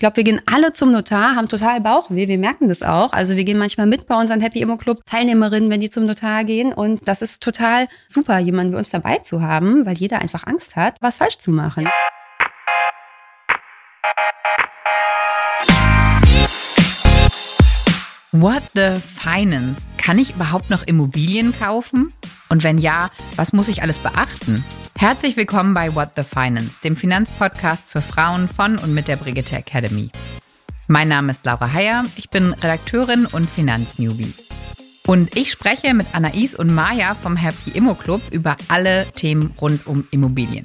glaube, wir gehen alle zum Notar, haben total Bauchweh, wir merken das auch. Also wir gehen manchmal mit bei unseren Happy Immo Club Teilnehmerinnen, wenn die zum Notar gehen. Und das ist total super, jemanden wie uns dabei zu haben, weil jeder einfach Angst hat, was falsch zu machen. What the Finance? Kann ich überhaupt noch Immobilien kaufen? Und wenn ja, was muss ich alles beachten? Herzlich willkommen bei What the Finance, dem Finanzpodcast für Frauen von und mit der Brigitte Academy. Mein Name ist Laura Heyer, ich bin Redakteurin und Finanznewbie. Und ich spreche mit Anais und Maja vom Happy Immo Club über alle Themen rund um Immobilien.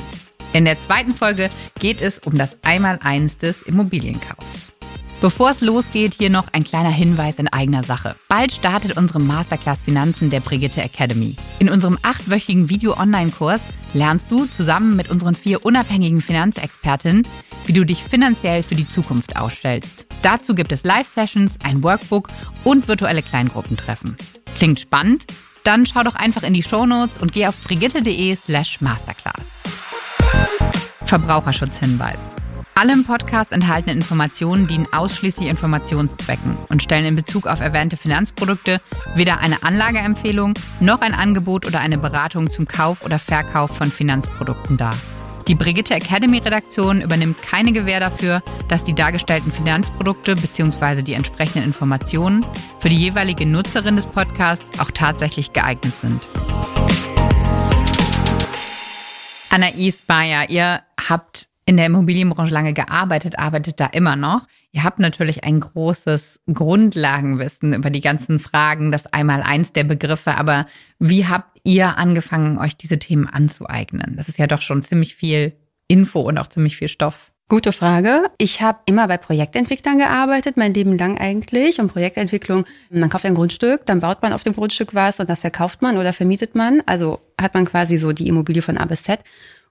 In der zweiten Folge geht es um das Einmaleins des Immobilienkaufs. Bevor es losgeht, hier noch ein kleiner Hinweis in eigener Sache. Bald startet unsere Masterclass Finanzen der Brigitte Academy. In unserem achtwöchigen Video-Online-Kurs lernst du zusammen mit unseren vier unabhängigen Finanzexpertinnen, wie du dich finanziell für die Zukunft ausstellst. Dazu gibt es Live-Sessions, ein Workbook und virtuelle Kleingruppentreffen. Klingt spannend? Dann schau doch einfach in die Shownotes und geh auf brigitte.de slash masterclass. Verbraucherschutzhinweis. Alle im Podcast enthaltenen Informationen dienen ausschließlich Informationszwecken und stellen in Bezug auf erwähnte Finanzprodukte weder eine Anlageempfehlung noch ein Angebot oder eine Beratung zum Kauf oder Verkauf von Finanzprodukten dar. Die Brigitte Academy Redaktion übernimmt keine Gewähr dafür, dass die dargestellten Finanzprodukte bzw. die entsprechenden Informationen für die jeweilige Nutzerin des Podcasts auch tatsächlich geeignet sind. Anais Bayer, ihr habt in der Immobilienbranche lange gearbeitet, arbeitet da immer noch. Ihr habt natürlich ein großes Grundlagenwissen über die ganzen Fragen, das einmal eins der Begriffe, aber wie habt ihr angefangen, euch diese Themen anzueignen? Das ist ja doch schon ziemlich viel Info und auch ziemlich viel Stoff. Gute Frage. Ich habe immer bei Projektentwicklern gearbeitet, mein Leben lang eigentlich. Und Projektentwicklung, man kauft ein Grundstück, dann baut man auf dem Grundstück was und das verkauft man oder vermietet man. Also hat man quasi so die Immobilie von A bis Z.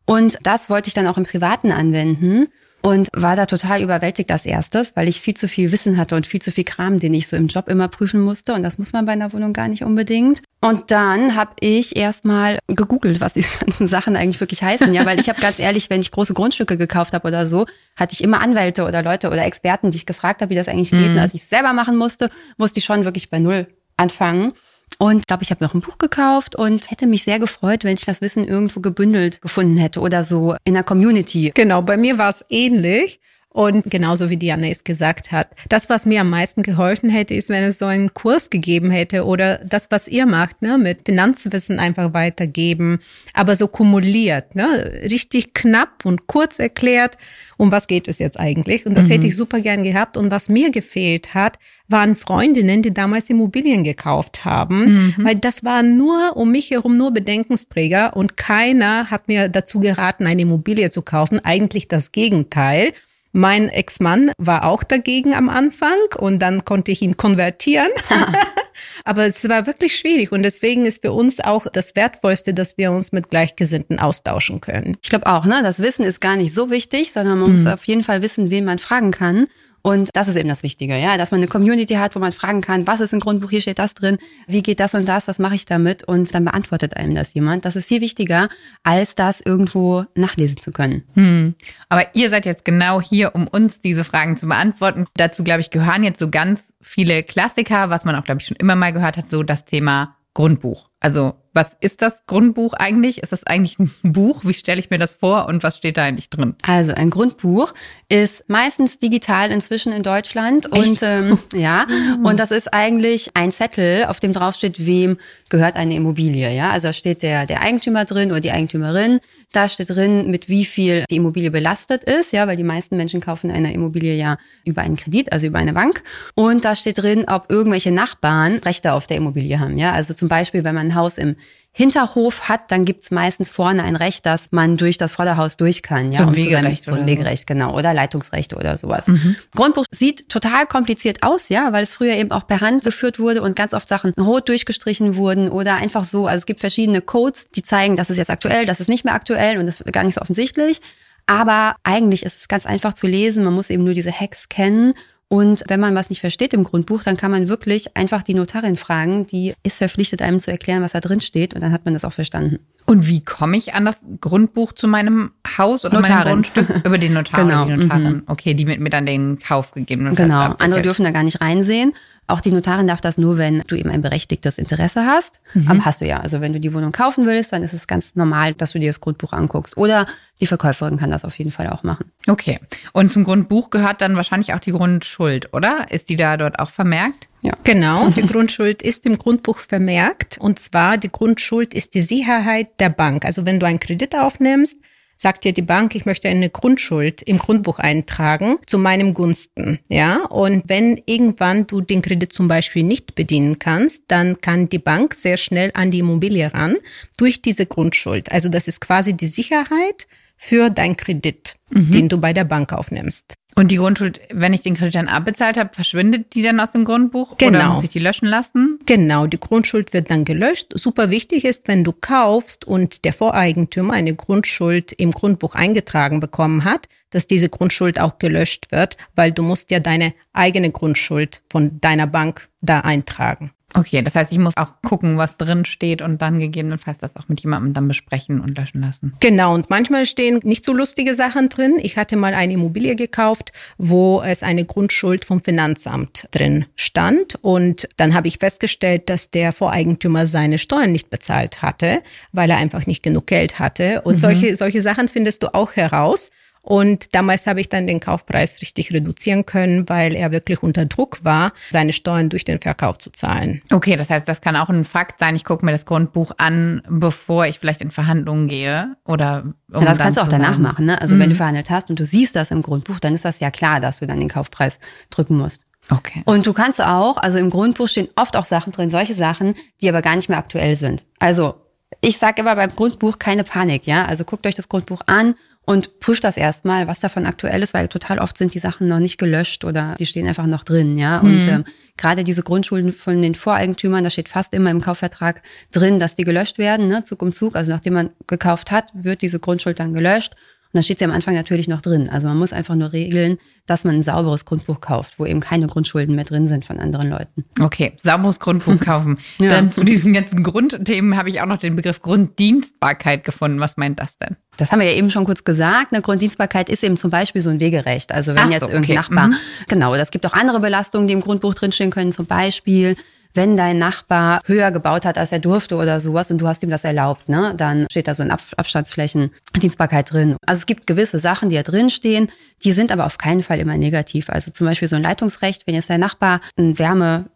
Und das wollte ich dann auch im Privaten anwenden und war da total überwältigt als erstes, weil ich viel zu viel Wissen hatte und viel zu viel Kram, den ich so im Job immer prüfen musste. Und das muss man bei einer Wohnung gar nicht unbedingt. Und dann habe ich erstmal gegoogelt, was diese ganzen Sachen eigentlich wirklich heißen. Ja, weil ich habe ganz ehrlich, wenn ich große Grundstücke gekauft habe oder so, hatte ich immer Anwälte oder Leute oder Experten, die ich gefragt habe, wie das eigentlich geht. Und als ich es selber machen musste, musste ich schon wirklich bei Null anfangen. Und ich glaube, ich habe noch ein Buch gekauft und hätte mich sehr gefreut, wenn ich das Wissen irgendwo gebündelt gefunden hätte oder so in der Community. Genau, bei mir war es ähnlich. Und genauso wie Diana es gesagt hat, das, was mir am meisten geholfen hätte, ist, wenn es so einen Kurs gegeben hätte oder das, was ihr macht, ne, mit Finanzwissen einfach weitergeben, aber so kumuliert, ne, richtig knapp und kurz erklärt, um was geht es jetzt eigentlich. Und das mhm. hätte ich super gern gehabt. Und was mir gefehlt hat, waren Freundinnen, die damals Immobilien gekauft haben, mhm. weil das waren nur um mich herum nur Bedenkensträger und keiner hat mir dazu geraten, eine Immobilie zu kaufen. Eigentlich das Gegenteil. Mein Ex-Mann war auch dagegen am Anfang und dann konnte ich ihn konvertieren. Aber es war wirklich schwierig und deswegen ist für uns auch das Wertvollste, dass wir uns mit Gleichgesinnten austauschen können. Ich glaube auch, ne? Das Wissen ist gar nicht so wichtig, sondern man mhm. muss auf jeden Fall wissen, wen man fragen kann. Und das ist eben das Wichtige, ja, dass man eine Community hat, wo man fragen kann, was ist im Grundbuch, hier steht das drin, wie geht das und das, was mache ich damit? Und dann beantwortet einem das jemand. Das ist viel wichtiger, als das irgendwo nachlesen zu können. Hm. Aber ihr seid jetzt genau hier, um uns diese Fragen zu beantworten. Dazu, glaube ich, gehören jetzt so ganz viele Klassiker, was man auch, glaube ich, schon immer mal gehört hat, so das Thema Grundbuch. Also was ist das Grundbuch eigentlich? Ist das eigentlich ein Buch? Wie stelle ich mir das vor und was steht da eigentlich drin? Also ein Grundbuch ist meistens digital inzwischen in Deutschland Echt? und ähm, ja und das ist eigentlich ein Zettel, auf dem drauf steht, wem gehört eine Immobilie. Ja, also da steht der der Eigentümer drin oder die Eigentümerin. Da steht drin, mit wie viel die Immobilie belastet ist, ja, weil die meisten Menschen kaufen eine Immobilie ja über einen Kredit, also über eine Bank. Und da steht drin, ob irgendwelche Nachbarn Rechte auf der Immobilie haben. Ja, also zum Beispiel, wenn man ein Haus im Hinterhof hat, dann gibt's meistens vorne ein Recht, dass man durch das Vorderhaus durch kann. Ja, so ein Wegerecht. So ein Wegerecht, genau. Oder Leitungsrechte oder sowas. Mhm. Grundbuch sieht total kompliziert aus, ja, weil es früher eben auch per Hand geführt wurde und ganz oft Sachen rot durchgestrichen wurden oder einfach so. Also es gibt verschiedene Codes, die zeigen, das ist jetzt aktuell, das ist nicht mehr aktuell und das ist gar nicht so offensichtlich. Aber eigentlich ist es ganz einfach zu lesen. Man muss eben nur diese Hacks kennen und wenn man was nicht versteht im Grundbuch, dann kann man wirklich einfach die Notarin fragen, die ist verpflichtet, einem zu erklären, was da drin steht und dann hat man das auch verstanden. Und wie komme ich an das Grundbuch zu meinem Haus oder Notarin. meinem Grundstück? Über den Notar Genau, die Notarin. mhm. Okay, die mit mir dann den Kauf gegeben Genau, abwickelt. andere dürfen da gar nicht reinsehen. Auch die Notarin darf das nur, wenn du eben ein berechtigtes Interesse hast. Aber hast du ja. Also wenn du die Wohnung kaufen willst, dann ist es ganz normal, dass du dir das Grundbuch anguckst. Oder die Verkäuferin kann das auf jeden Fall auch machen. Okay. Und zum Grundbuch gehört dann wahrscheinlich auch die Grundschuld, oder? Ist die da dort auch vermerkt? Genau, die Grundschuld ist im Grundbuch vermerkt. Und zwar, die Grundschuld ist die Sicherheit der Bank. Also wenn du einen Kredit aufnimmst, sagt dir die Bank, ich möchte eine Grundschuld im Grundbuch eintragen zu meinem Gunsten. Ja, und wenn irgendwann du den Kredit zum Beispiel nicht bedienen kannst, dann kann die Bank sehr schnell an die Immobilie ran durch diese Grundschuld. Also das ist quasi die Sicherheit für dein Kredit, den du bei der Bank aufnimmst. Und die Grundschuld, wenn ich den Kredit dann abbezahlt habe, verschwindet die dann aus dem Grundbuch? Oder Genau. muss ich die löschen lassen? Genau, die Grundschuld wird dann gelöscht. Super wichtig ist, wenn du kaufst und der Voreigentümer eine Grundschuld im Grundbuch eingetragen bekommen hat, dass diese Grundschuld auch gelöscht wird, weil du musst ja deine eigene Grundschuld von deiner Bank da eintragen. Okay, das heißt, ich muss auch gucken, was drin steht und dann gegebenenfalls das auch mit jemandem dann besprechen und löschen lassen. Genau, und manchmal stehen nicht so lustige Sachen drin. Ich hatte mal eine Immobilie gekauft, wo es eine Grundschuld vom Finanzamt drin stand. Und dann habe ich festgestellt, dass der Voreigentümer seine Steuern nicht bezahlt hatte, weil er einfach nicht genug Geld hatte. Und solche, solche Sachen findest du auch heraus. Und damals habe ich dann den Kaufpreis richtig reduzieren können, weil er wirklich unter Druck war, seine Steuern durch den Verkauf zu zahlen. Okay, das heißt, das kann auch ein Fakt sein. Ich gucke mir das Grundbuch an, bevor ich vielleicht in Verhandlungen gehe oder um Ja, das kannst du auch danach machen. Ne? Also wenn du verhandelt hast und du siehst das im Grundbuch, dann ist das ja klar, dass du dann den Kaufpreis drücken musst. Okay. Und du kannst auch, also im Grundbuch stehen oft auch Sachen drin, solche Sachen, die aber gar nicht mehr aktuell sind. Also ich sage immer beim Grundbuch keine Panik, ja. Also guckt euch das Grundbuch an und prüft das erstmal, was davon aktuell ist, weil total oft sind die Sachen noch nicht gelöscht oder die stehen einfach noch drin, ja. Und ähm, gerade diese Grundschulden von den Voreigentümern, da steht fast immer im Kaufvertrag drin, dass die gelöscht werden, ne, Zug um Zug. Also nachdem man gekauft hat, wird diese Grundschuld dann gelöscht. Und dann steht sie am Anfang natürlich noch drin. Also man muss einfach nur regeln, dass man ein sauberes Grundbuch kauft, wo eben keine Grundschulden mehr drin sind von anderen Leuten. Okay, sauberes Grundbuch kaufen. Ja. Dann zu diesen ganzen Grundthemen habe ich auch noch den Begriff Grunddienstbarkeit gefunden. Was meint das denn? Das haben wir ja eben schon kurz gesagt. Eine Grunddienstbarkeit ist eben zum Beispiel so ein Wegerecht. Also wenn so, jetzt okay. irgendein Nachbar, Mhm. genau, das gibt auch andere Belastungen, die im Grundbuch drinstehen können. Zum Beispiel, wenn dein Nachbar höher gebaut hat, als er durfte oder sowas und du hast ihm das erlaubt, ne, dann steht da so ein Ab Abstandsflächen Dienstbarkeit drin. Also es gibt gewisse Sachen, die da drinstehen, die sind aber auf keinen Fall immer negativ. Also zum Beispiel so ein Leitungsrecht, wenn jetzt dein Nachbar ein Wärme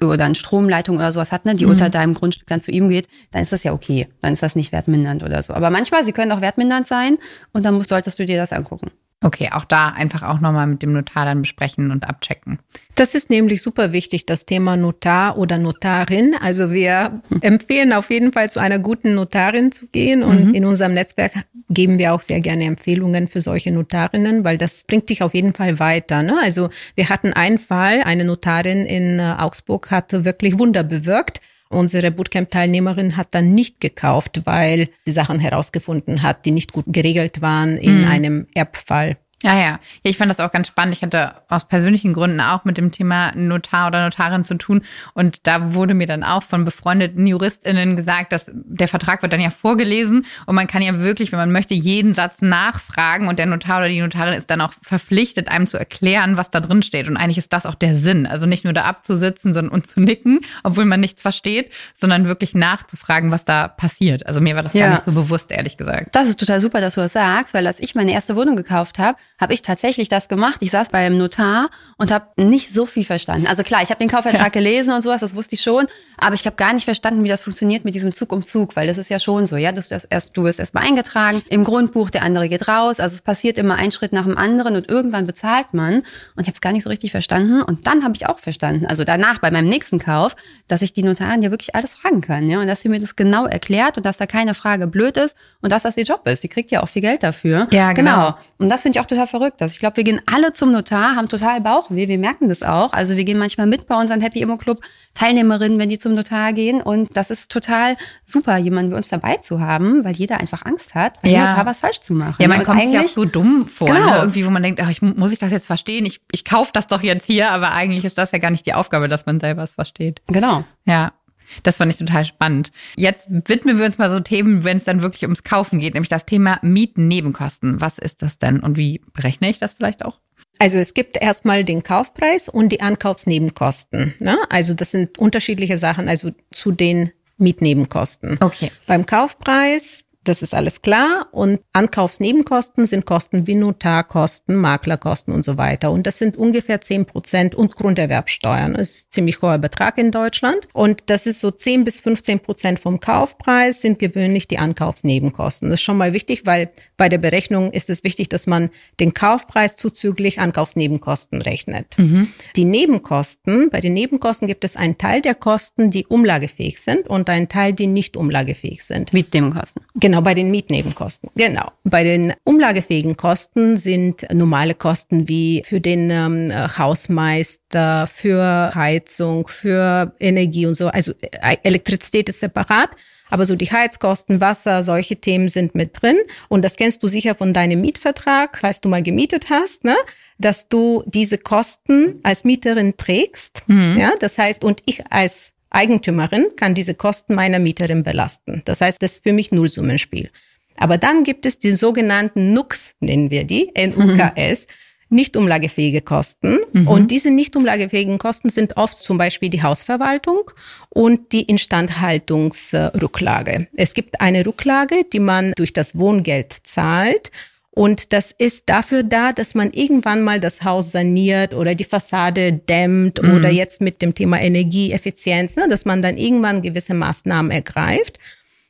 oder eine Stromleitung oder sowas hat, ne, die unter deinem Grundstück dann zu ihm geht, dann ist das ja okay. Dann ist das nicht wertmindernd oder so. Aber manchmal, sie können auch wertmindernd sein und dann musst, solltest du dir das angucken. Okay, auch da einfach auch nochmal mit dem Notar dann besprechen und abchecken. Das ist nämlich super wichtig, das Thema Notar oder Notarin. Also wir empfehlen auf jeden Fall zu einer guten Notarin zu gehen und in unserem Netzwerk geben wir auch sehr gerne Empfehlungen für solche Notarinnen, weil das bringt dich auf jeden Fall weiter. Ne? Also wir hatten einen Fall, eine Notarin in äh, Augsburg hatte wirklich Wunder bewirkt. Unsere Bootcamp-Teilnehmerin hat dann nicht gekauft, weil sie Sachen herausgefunden hat, die nicht gut geregelt waren in einem Erbfall. Ja, ja. Ja, ich fand das auch ganz spannend. Ich hatte aus persönlichen Gründen auch mit dem Thema Notar oder Notarin zu tun. Und da wurde mir dann auch von befreundeten JuristInnen gesagt, dass der Vertrag wird dann ja vorgelesen und man kann ja wirklich, wenn man möchte, jeden Satz nachfragen und der Notar oder die Notarin ist dann auch verpflichtet, einem zu erklären, was da drin steht. Und eigentlich ist das auch der Sinn. Also nicht nur da abzusitzen sondern, und zu nicken, obwohl man nichts versteht, sondern wirklich nachzufragen, was da passiert. Also mir war das Ja. gar nicht so bewusst, ehrlich gesagt. Das ist total super, dass du das sagst, weil als ich meine erste Wohnung gekauft habe, habe ich tatsächlich das gemacht. Ich saß beim Notar und habe nicht so viel verstanden. Also klar, ich habe den Kaufvertrag gelesen und sowas, das wusste ich schon, aber ich habe gar nicht verstanden, wie das funktioniert mit diesem Zug um Zug, weil das ist ja schon so, ja, dass du, das erst, du wirst erstmal eingetragen im Grundbuch, der andere geht raus, also es passiert immer ein Schritt nach dem anderen und irgendwann bezahlt man und ich habe es gar nicht so richtig verstanden und dann habe ich auch verstanden, also danach bei meinem nächsten Kauf, dass ich die Notarin ja wirklich alles fragen kann, ja, und dass sie mir das genau erklärt und dass da keine Frage blöd ist und dass das ihr Job ist. Sie kriegt ja auch viel Geld dafür. Ja, genau. Und das finde ich auch total verrückt. Also ich glaube, wir gehen alle zum Notar, haben total Bauchweh, wir merken das auch. Also wir gehen manchmal mit bei unseren Happy Immo Club Teilnehmerinnen, wenn die zum Notar gehen. Und das ist total super, jemanden wie uns dabei zu haben, weil jeder einfach Angst hat, beim Ja. Notar was falsch zu machen. Ja, man Und kommt sich auch so dumm vor, Genau. ne? irgendwie, wo man denkt, ach, ich, muss ich das jetzt verstehen? Ich, ich kaufe das doch jetzt hier, aber eigentlich ist das ja gar nicht die Aufgabe, dass man selber es versteht. Genau. Ja. Das fand ich total spannend. Jetzt widmen wir uns mal so Themen, wenn es dann wirklich ums Kaufen geht, nämlich das Thema Mietnebenkosten. Was ist das denn und wie berechne ich das vielleicht auch? Also es gibt erstmal den Kaufpreis und die Ankaufsnebenkosten. Ne? Also das sind unterschiedliche Sachen, also zu den Mietnebenkosten. Okay. Beim Kaufpreis das ist alles klar. Und Ankaufsnebenkosten sind Kosten wie Notarkosten, Maklerkosten und so weiter. Und das sind ungefähr zehn Prozent und Grunderwerbsteuern. Das ist ein ziemlich hoher Betrag in Deutschland. Und das ist so zehn bis 15 Prozent vom Kaufpreis sind gewöhnlich die Ankaufsnebenkosten. Das ist schon mal wichtig, weil bei der Berechnung ist es wichtig, dass man den Kaufpreis zuzüglich Ankaufsnebenkosten rechnet. Mhm. Die Nebenkosten, bei den Nebenkosten gibt es einen Teil der Kosten, die umlagefähig sind und einen Teil, die nicht umlagefähig sind. Mietnebenkosten. Genau. Genau, bei den Mietnebenkosten. Genau. Bei den umlagefähigen Kosten sind normale Kosten wie für den ähm, Hausmeister, für Heizung, für Energie und so. Also äh, Elektrizität ist separat. Aber so die Heizkosten, Wasser, solche Themen sind mit drin. Und das kennst du sicher von deinem Mietvertrag, falls du mal gemietet hast, ne? dass du diese Kosten als Mieterin trägst. Mhm. Ja, das heißt, und ich als Eigentümerin kann diese Kosten meiner Mieterin belasten. Das heißt, das ist für mich Nullsummenspiel. Aber dann gibt es die sogenannten NUCs, nennen wir die, N-U-K-S, nicht umlagefähige Kosten. Mhm. Und diese nicht umlagefähigen Kosten sind oft zum Beispiel die Hausverwaltung und die Instandhaltungsrücklage. Es gibt eine Rücklage, die man durch das Wohngeld zahlt und das ist dafür da, dass man irgendwann mal das Haus saniert oder die Fassade dämmt mhm. oder jetzt mit dem Thema Energieeffizienz, ne, dass man dann irgendwann gewisse Maßnahmen ergreift.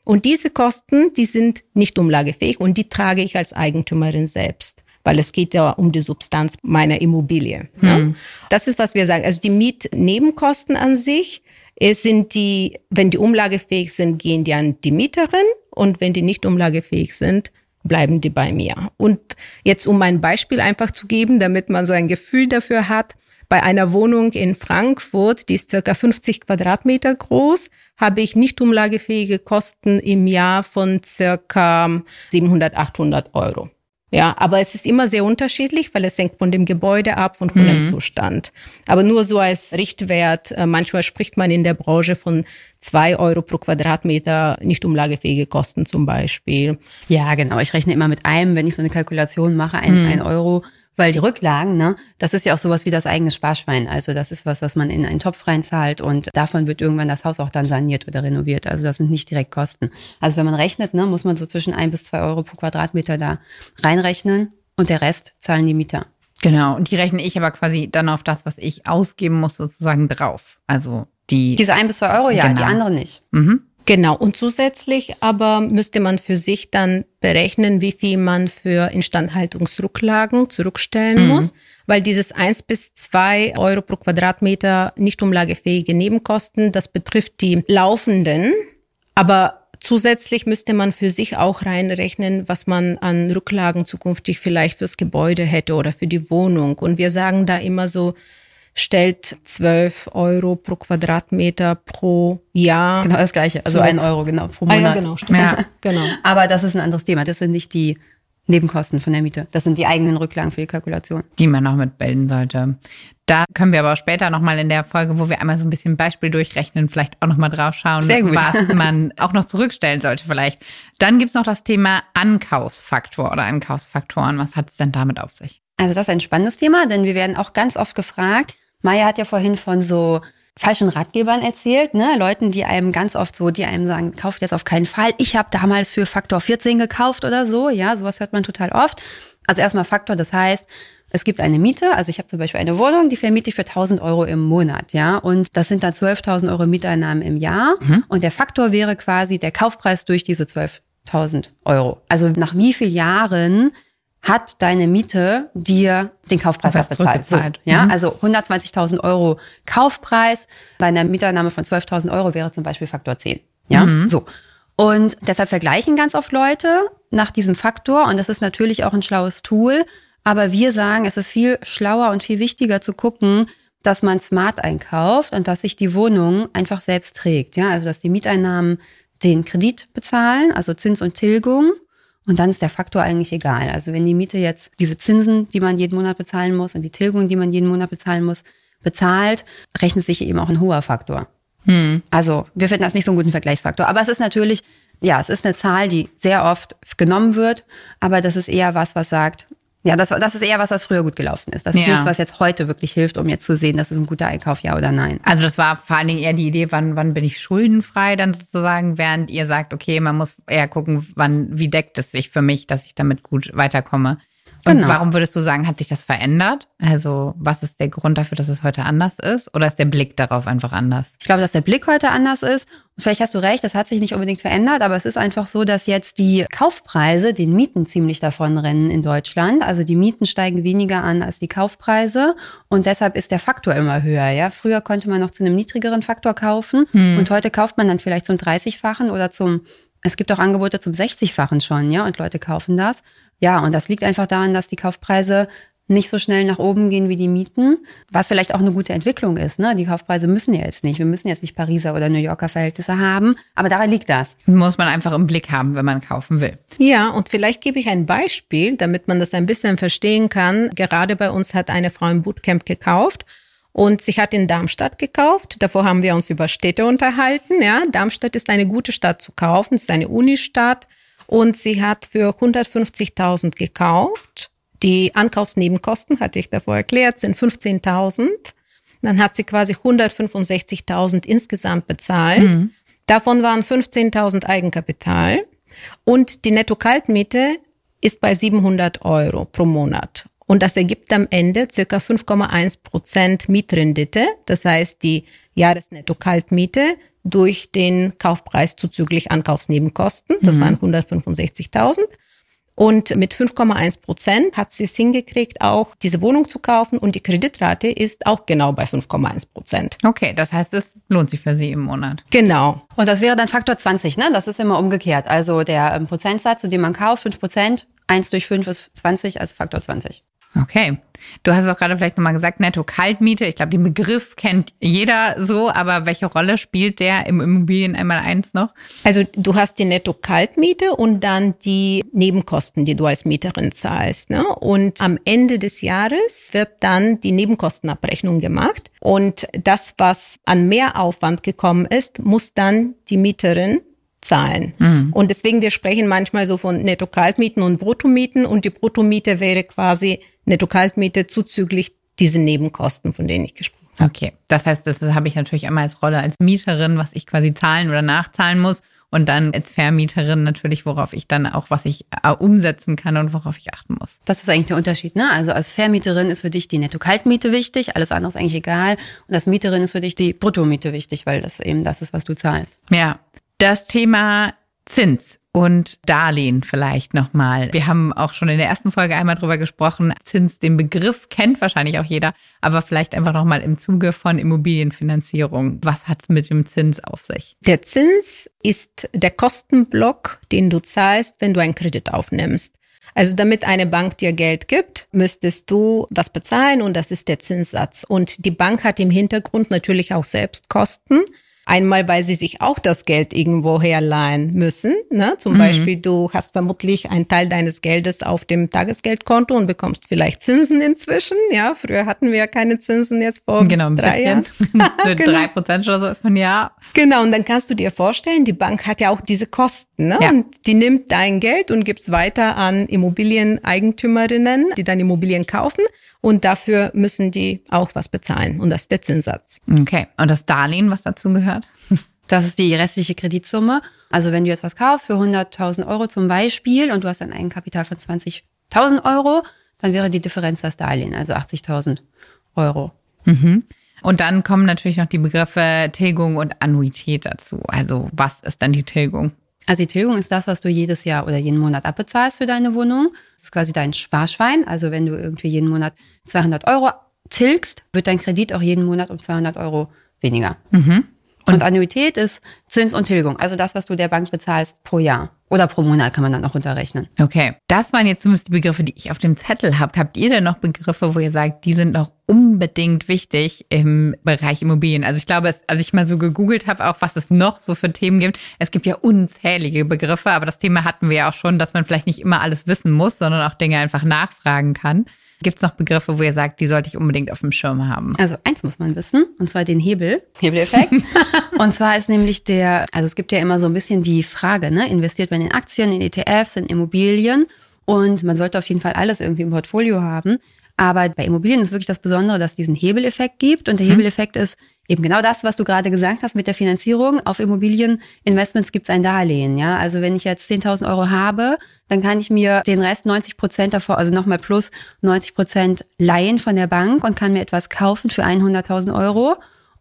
Und diese Kosten, die sind nicht umlagefähig und die trage ich als Eigentümerin selbst weil es geht ja um die Substanz meiner Immobilie. Mhm. Ne? Das ist, was wir sagen. Also die Mietnebenkosten an sich es sind die, wenn die umlagefähig sind, gehen die an die Mieterin und wenn die nicht umlagefähig sind, bleiben die bei mir. Und jetzt, um ein Beispiel einfach zu geben, damit man so ein Gefühl dafür hat, bei einer Wohnung in Frankfurt, die ist circa 50 Quadratmeter groß, habe ich nicht umlagefähige Kosten im Jahr von circa 700, 800 Euro. Ja, aber es ist immer sehr unterschiedlich, weil es hängt von dem Gebäude ab und von mhm. dem Zustand. Aber nur so als Richtwert, äh, manchmal spricht man in der Branche von zwei Euro pro Quadratmeter nicht umlagefähige Kosten zum Beispiel. Ja, genau. Ich rechne immer mit einem, wenn ich so eine Kalkulation mache, ein, mhm. ein Euro weil die Rücklagen, ne, das ist ja auch sowas wie das eigene Sparschwein. Also das ist was, was man in einen Topf reinzahlt und davon wird irgendwann das Haus auch dann saniert oder renoviert. Also das sind nicht direkt Kosten. Also wenn man rechnet, ne, muss man so zwischen ein bis zwei Euro pro Quadratmeter da reinrechnen und der Rest zahlen die Mieter. Genau. Und die rechne ich aber quasi dann auf das, was ich ausgeben muss, sozusagen drauf. Also die. Diese ein bis zwei Euro, ja, genau. die anderen nicht. Mhm. Genau, und zusätzlich aber müsste man für sich dann berechnen, wie viel man für Instandhaltungsrücklagen zurückstellen mhm. muss, weil dieses eins bis zwei Euro pro Quadratmeter nicht umlagefähige Nebenkosten, das betrifft die laufenden, aber Zusätzlich müsste man für sich auch reinrechnen, was man an Rücklagen zukünftig vielleicht fürs Gebäude hätte oder für die Wohnung. Und wir sagen da immer so, stellt 12 Euro pro Quadratmeter pro Jahr. Genau das Gleiche, also ein Euro genau pro Monat. Ah, ja, genau, ja. genau. Aber das ist ein anderes Thema. Das sind nicht die Nebenkosten von der Miete. Das sind die eigenen Rücklagen für die Kalkulation. Die man noch mitbilden sollte. Da können wir aber später nochmal in der Folge, wo wir einmal so ein bisschen Beispiel durchrechnen, vielleicht auch nochmal drauf schauen, was man auch noch zurückstellen sollte vielleicht. Dann gibt's noch das Thema Ankaufsfaktor oder Ankaufsfaktoren. Was hat es denn damit auf sich? Also das ist ein spannendes Thema, denn wir werden auch ganz oft gefragt, Maya hat ja vorhin von so falschen Ratgebern erzählt, ne? Leuten, die einem ganz oft so, die einem sagen, kauft jetzt auf keinen Fall. Ich habe damals für Faktor 14 gekauft oder so, ja, sowas hört man total oft. Also erstmal Faktor, das heißt, es gibt eine Miete, also ich habe zum Beispiel eine Wohnung, die vermiete ich für 1000 Euro im Monat, ja, und das sind dann 12.000 Euro Mieteinnahmen im Jahr mhm. und der Faktor wäre quasi der Kaufpreis durch diese 12.000 Euro. Also nach wie vielen Jahren hat deine Miete dir den Kaufpreis abbezahlt. So, ja, mhm. also 120.000 Euro Kaufpreis bei einer Mieternahme von 12.000 Euro wäre zum Beispiel Faktor 10. Ja, mhm. so. Und deshalb vergleichen ganz oft Leute nach diesem Faktor und das ist natürlich auch ein schlaues Tool. Aber wir sagen, es ist viel schlauer und viel wichtiger zu gucken, dass man smart einkauft und dass sich die Wohnung einfach selbst trägt. Ja, also dass die Mieteinnahmen den Kredit bezahlen, also Zins und Tilgung und dann ist der Faktor eigentlich egal. Also wenn die Miete jetzt diese Zinsen, die man jeden Monat bezahlen muss und die Tilgung, die man jeden Monat bezahlen muss, bezahlt, rechnet sich eben auch ein hoher Faktor. Hm. Also wir finden das nicht so einen guten Vergleichsfaktor. Aber es ist natürlich, ja, es ist eine Zahl, die sehr oft genommen wird, aber das ist eher was, was sagt, ja, das, das ist eher was, was früher gut gelaufen ist. Das ist ja. nichts, was jetzt heute wirklich hilft, um jetzt zu sehen, das ist ein guter Einkauf, ja oder nein. Also das war vor allen Dingen eher die Idee, wann, wann bin ich schuldenfrei dann sozusagen, während ihr sagt, okay, man muss eher gucken, wann, wie deckt es sich für mich, dass ich damit gut weiterkomme. Und genau. warum würdest du sagen, hat sich das verändert? Also was ist der Grund dafür, dass es heute anders ist? Oder ist der Blick darauf einfach anders? Ich glaube, dass der Blick heute anders ist. Vielleicht hast du recht, das hat sich nicht unbedingt verändert, aber es ist einfach so, dass jetzt die Kaufpreise den Mieten ziemlich davonrennen in Deutschland. Also die Mieten steigen weniger an als die Kaufpreise und deshalb ist der Faktor immer höher. Ja, früher konnte man noch zu einem niedrigeren Faktor kaufen hm. und heute kauft man dann vielleicht zum 30-fachen oder zum es gibt auch Angebote zum 60-fachen schon, ja, und Leute kaufen das. Ja, und das liegt einfach daran, dass die Kaufpreise nicht so schnell nach oben gehen wie die Mieten, was vielleicht auch eine gute Entwicklung ist. Ne? Die Kaufpreise müssen ja jetzt nicht. Wir müssen jetzt nicht Pariser oder New Yorker Verhältnisse haben, aber daran liegt das. Muss man einfach im Blick haben, wenn man kaufen will. Ja, und vielleicht gebe ich ein Beispiel, damit man das ein bisschen verstehen kann. Gerade bei uns hat eine Frau im Bootcamp gekauft und sie hat in Darmstadt gekauft. Davor haben wir uns über Städte unterhalten. Ja, Darmstadt ist eine gute Stadt zu kaufen. Es ist eine Unistadt und sie hat für 150.000 gekauft. Die Ankaufsnebenkosten, hatte ich davor erklärt, sind 15.000. Dann hat sie quasi 165.000 insgesamt bezahlt. Mhm. Davon waren 15.000 Eigenkapital und die Netto-Kaltmiete ist bei 700 Euro pro Monat. Und das ergibt am Ende circa 5,1 Prozent Mietrendite. Das heißt, die Jahresnetto-Kaltmiete durch den Kaufpreis zuzüglich Ankaufsnebenkosten. Das mhm. waren 165.000. Und mit 5,1 Prozent hat sie es hingekriegt, auch diese Wohnung zu kaufen. Und die Kreditrate ist auch genau bei 5,1 Prozent. Okay, das heißt, es lohnt sich für sie im Monat. Genau. Und das wäre dann Faktor 20, ne? Das ist immer umgekehrt. Also der ähm, Prozentsatz, in dem man kauft, 5 Prozent, 1 durch 5 ist 20, also Faktor 20. Okay. Du hast auch gerade vielleicht nochmal gesagt, Netto-Kaltmiete. Ich glaube, den Begriff kennt jeder so, aber welche Rolle spielt der im Immobilien einmal eins noch? Also du hast die Netto-Kaltmiete und dann die Nebenkosten, die du als Mieterin zahlst. Ne? Und am Ende des Jahres wird dann die Nebenkostenabrechnung gemacht. Und das, was an Mehraufwand gekommen ist, muss dann die Mieterin zahlen. Mhm. Und deswegen, wir sprechen manchmal so von Netto-Kaltmieten und Bruttomieten und die Bruttomiete wäre quasi Netto-Kaltmiete zuzüglich diese Nebenkosten, von denen ich gesprochen habe. Okay, das heißt, das habe ich natürlich immer als Rolle als Mieterin, was ich quasi zahlen oder nachzahlen muss. Und dann als Vermieterin natürlich, worauf ich dann auch, was ich äh, umsetzen kann und worauf ich achten muss. Das ist eigentlich der Unterschied, ne? Also als Vermieterin ist für dich die Netto-Kaltmiete wichtig, alles andere ist eigentlich egal. Und als Mieterin ist für dich die Bruttomiete wichtig, weil das eben das ist, was du zahlst. Ja. Das Thema Zins und Darlehen vielleicht nochmal. Wir haben auch schon in der ersten Folge einmal drüber gesprochen. Zins, den Begriff kennt wahrscheinlich auch jeder, aber vielleicht einfach nochmal im Zuge von Immobilienfinanzierung. Was hat es mit dem Zins auf sich? Der Zins ist der Kostenblock, den du zahlst, wenn du einen Kredit aufnimmst. Also damit eine Bank dir Geld gibt, müsstest du was bezahlen und das ist der Zinssatz. Und die Bank hat im Hintergrund natürlich auch selbst Kosten. Einmal, weil sie sich auch das Geld irgendwo herleihen müssen. Ne? Zum mhm. Beispiel, du hast vermutlich einen Teil deines Geldes auf dem Tagesgeldkonto und bekommst vielleicht Zinsen inzwischen. Ja, früher hatten wir ja keine Zinsen jetzt vor genau, ein drei Jahren. so genau. drei Prozent oder so ist man ja. Genau, und dann kannst du dir vorstellen, die Bank hat ja auch diese Kosten. Ne? Ja. Und die nimmt dein Geld und gibt es weiter an Immobilieneigentümerinnen, die dann Immobilien kaufen. Und dafür müssen die auch was bezahlen. Und das ist der Zinssatz. Okay. Und das Darlehen, was dazu gehört? Das ist die restliche Kreditsumme. Also wenn du jetzt was kaufst für 100.000 Euro zum Beispiel und du hast ein Eigenkapital von 20.000 Euro, dann wäre die Differenz das Darlehen, also 80.000 Euro. Mhm. Und dann kommen natürlich noch die Begriffe Tilgung und Annuität dazu. Also was ist dann die Tilgung? Also die Tilgung ist das, was du jedes Jahr oder jeden Monat abbezahlst für deine Wohnung. Das ist quasi dein Sparschwein. Also wenn du irgendwie jeden Monat 200 Euro tilgst, wird dein Kredit auch jeden Monat um 200 Euro weniger. Mhm. Und, und Annuität ist Zins und Tilgung, also das, was du der Bank bezahlst pro Jahr. Oder pro Monat kann man dann auch runterrechnen. Okay, das waren jetzt zumindest die Begriffe, die ich auf dem Zettel habe. Habt ihr denn noch Begriffe, wo ihr sagt, die sind noch unbedingt wichtig im Bereich Immobilien? Also ich glaube, als ich mal so gegoogelt habe, auch was es noch so für Themen gibt. Es gibt ja unzählige Begriffe, aber das Thema hatten wir ja auch schon, dass man vielleicht nicht immer alles wissen muss, sondern auch Dinge einfach nachfragen kann. Gibt es noch Begriffe, wo ihr sagt, die sollte ich unbedingt auf dem Schirm haben? Also eins muss man wissen, und zwar den Hebel, Hebeleffekt. und zwar ist nämlich der, also es gibt ja immer so ein bisschen die Frage, ne, investiert man in Aktien, in ETFs, in Immobilien? Und man sollte auf jeden Fall alles irgendwie im Portfolio haben. Aber bei Immobilien ist wirklich das Besondere, dass es diesen Hebeleffekt gibt. Und der mhm. Hebeleffekt ist eben genau das, was du gerade gesagt hast mit der Finanzierung. Auf Immobilieninvestments gibt es ein Darlehen. Ja, also wenn ich jetzt 10.000 Euro habe, dann kann ich mir den Rest 90 Prozent davor, also nochmal plus 90 Prozent leihen von der Bank und kann mir etwas kaufen für 100.000 Euro.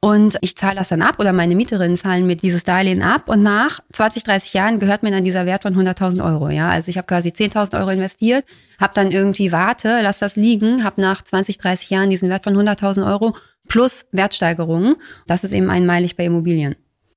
Und ich zahle das dann ab oder meine Mieterinnen zahlen mir dieses Darlehen ab und nach 20, 30 Jahren gehört mir dann dieser Wert von 100.000 Euro. Ja, also ich habe quasi 10.000 Euro investiert, habe dann irgendwie warte, lass das liegen, habe nach 20, 30 Jahren diesen Wert von 100.000 Euro plus Wertsteigerungen. Das ist eben einmalig bei Immobilien.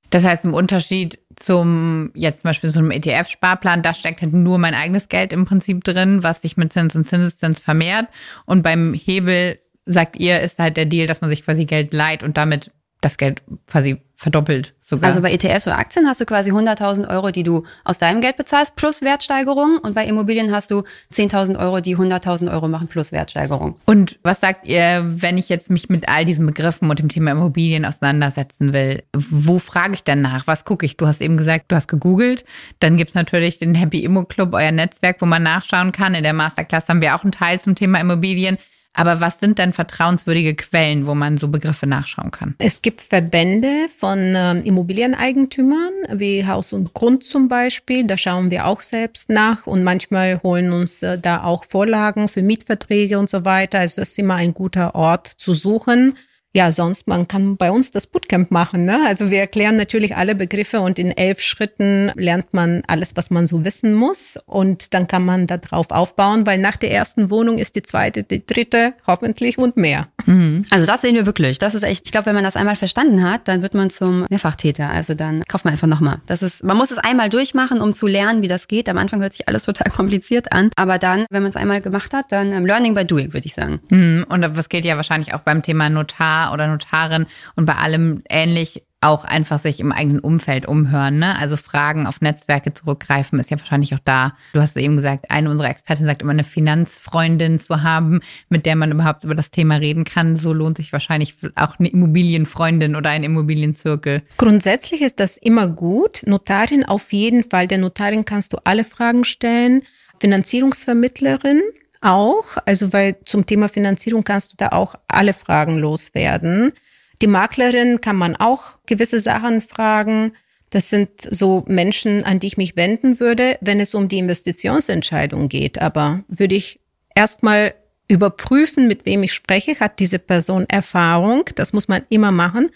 Das heißt, im Unterschied zum jetzt zum Beispiel so einem ETF-Sparplan, da steckt halt nur mein eigenes Geld im Prinzip drin, was sich mit Zins und Zinseszins vermehrt. Und beim Hebel sagt ihr, ist halt der Deal, dass man sich quasi Geld leiht und damit das Geld quasi verdoppelt sogar. Also bei ETFs oder Aktien hast du quasi 100.000 Euro, die du aus deinem Geld bezahlst plus Wertsteigerung und bei Immobilien hast du 10.000 Euro, die 100.000 Euro machen plus Wertsteigerung. Und was sagt ihr, wenn ich jetzt mich mit all diesen Begriffen und dem Thema Immobilien auseinandersetzen will? Wo frage ich denn nach? Was gucke ich? Du hast eben gesagt, du hast gegoogelt. Dann gibt's natürlich den Happy Immo Club, euer Netzwerk, wo man nachschauen kann. In der Masterclass haben wir auch einen Teil zum Thema Immobilien. Aber was sind denn vertrauenswürdige Quellen, wo man so Begriffe nachschauen kann? Es gibt Verbände von äh, Immobilieneigentümern, wie Haus und Grund zum Beispiel. Da schauen wir auch selbst nach und manchmal holen uns äh, da auch Vorlagen für Mietverträge und so weiter. Also das ist immer ein guter Ort zu suchen ja, sonst, man kann bei uns das Bootcamp machen. Ne? Also wir erklären natürlich alle Begriffe und in elf Schritten lernt man alles, was man so wissen muss. Und dann kann man darauf aufbauen, weil nach der ersten Wohnung ist die zweite, die dritte hoffentlich und mehr. Mhm. Also das sehen wir wirklich. Das ist echt, ich glaube, wenn man das einmal verstanden hat, dann wird man zum Mehrfachtäter. Also dann kauft man einfach nochmal. Das ist, man muss es einmal durchmachen, um zu lernen, wie das geht. Am Anfang hört sich alles total kompliziert an. Aber dann, wenn man es einmal gemacht hat, dann um, Learning by Doing, würde ich sagen. Mhm. Und das geht ja wahrscheinlich auch beim Thema Notar oder Notarin und bei allem ähnlich auch einfach sich im eigenen Umfeld umhören. Ne? Also Fragen auf Netzwerke zurückgreifen ist ja wahrscheinlich auch da. Du hast eben gesagt, eine unserer Expertinnen sagt immer, eine Finanzfreundin zu haben, mit der man überhaupt über das Thema reden kann. So lohnt sich wahrscheinlich auch eine Immobilienfreundin oder ein Immobilienzirkel. Grundsätzlich ist das immer gut. Notarin auf jeden Fall. Der Notarin kannst du alle Fragen stellen. Finanzierungsvermittlerin auch, also weil zum Thema Finanzierung kannst du da auch alle Fragen loswerden. Die Maklerin kann man auch gewisse Sachen fragen. Das sind so Menschen, an die ich mich wenden würde, wenn es um die Investitionsentscheidung geht. Aber würde ich erstmal überprüfen, mit wem ich spreche, hat diese Person Erfahrung. Das muss man immer machen.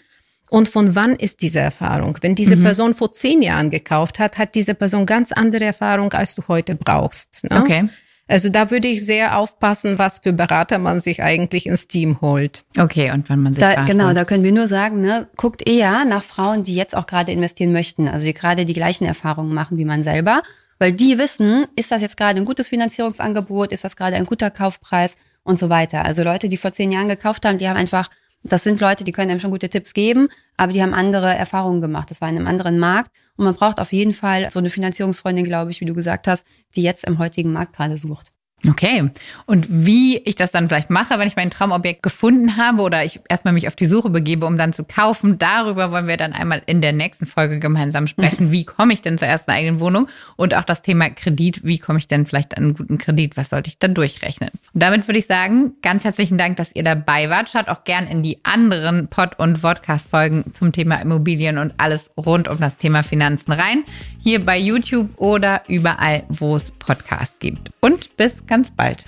Und von wann ist diese Erfahrung? Wenn diese mhm. Person vor zehn Jahren gekauft hat, hat diese Person ganz andere Erfahrung, als du heute brauchst. Ne? Okay. Also da würde ich sehr aufpassen, was für Berater man sich eigentlich ins Team holt. Okay, und wann man sich da, Genau, da können wir nur sagen, ne, guckt eher nach Frauen, die jetzt auch gerade investieren möchten, also die gerade die gleichen Erfahrungen machen wie man selber, weil die wissen, ist das jetzt gerade ein gutes Finanzierungsangebot, ist das gerade ein guter Kaufpreis und so weiter. Also Leute, die vor zehn Jahren gekauft haben, die haben einfach das sind Leute, die können einem schon gute Tipps geben, aber die haben andere Erfahrungen gemacht. Das war in einem anderen Markt. Und man braucht auf jeden Fall so eine Finanzierungsfreundin, glaube ich, wie du gesagt hast, die jetzt im heutigen Markt gerade sucht. Okay. Und wie ich das dann vielleicht mache, wenn ich mein Traumobjekt gefunden habe oder ich erstmal mich auf die Suche begebe, um dann zu kaufen, darüber wollen wir dann einmal in der nächsten Folge gemeinsam sprechen. Wie komme ich denn zur ersten eigenen Wohnung? Und auch das Thema Kredit. Wie komme ich denn vielleicht an einen guten Kredit? Was sollte ich dann durchrechnen? Und damit würde ich sagen, ganz herzlichen Dank, dass ihr dabei wart. Schaut auch gern in die anderen Pod- und Podcast-Folgen zum Thema Immobilien und alles rund um das Thema Finanzen rein. Hier bei YouTube oder überall, wo es Podcasts gibt. Und bis ganz bald.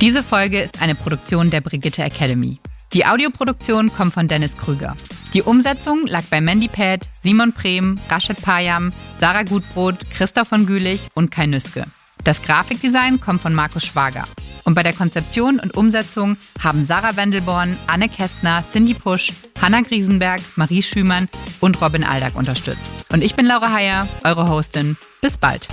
Diese Folge ist eine Produktion der Brigitte Academy. Die Audioproduktion kommt von Dennis Krüger. Die Umsetzung lag bei Mandy Pad, Simon Prehm, Rashid Payam, Sarah Gutbrot, Christoph von Gülich und Kai Nüske. Das Grafikdesign kommt von Markus Schwager. Und bei der Konzeption und Umsetzung haben Sarah Wendelborn, Anne Kästner, Cindy Pusch, Hanna Griesenberg, Marie Schümann und Robin Aldag unterstützt. Und ich bin Laura Heyer, eure Hostin. Bis bald.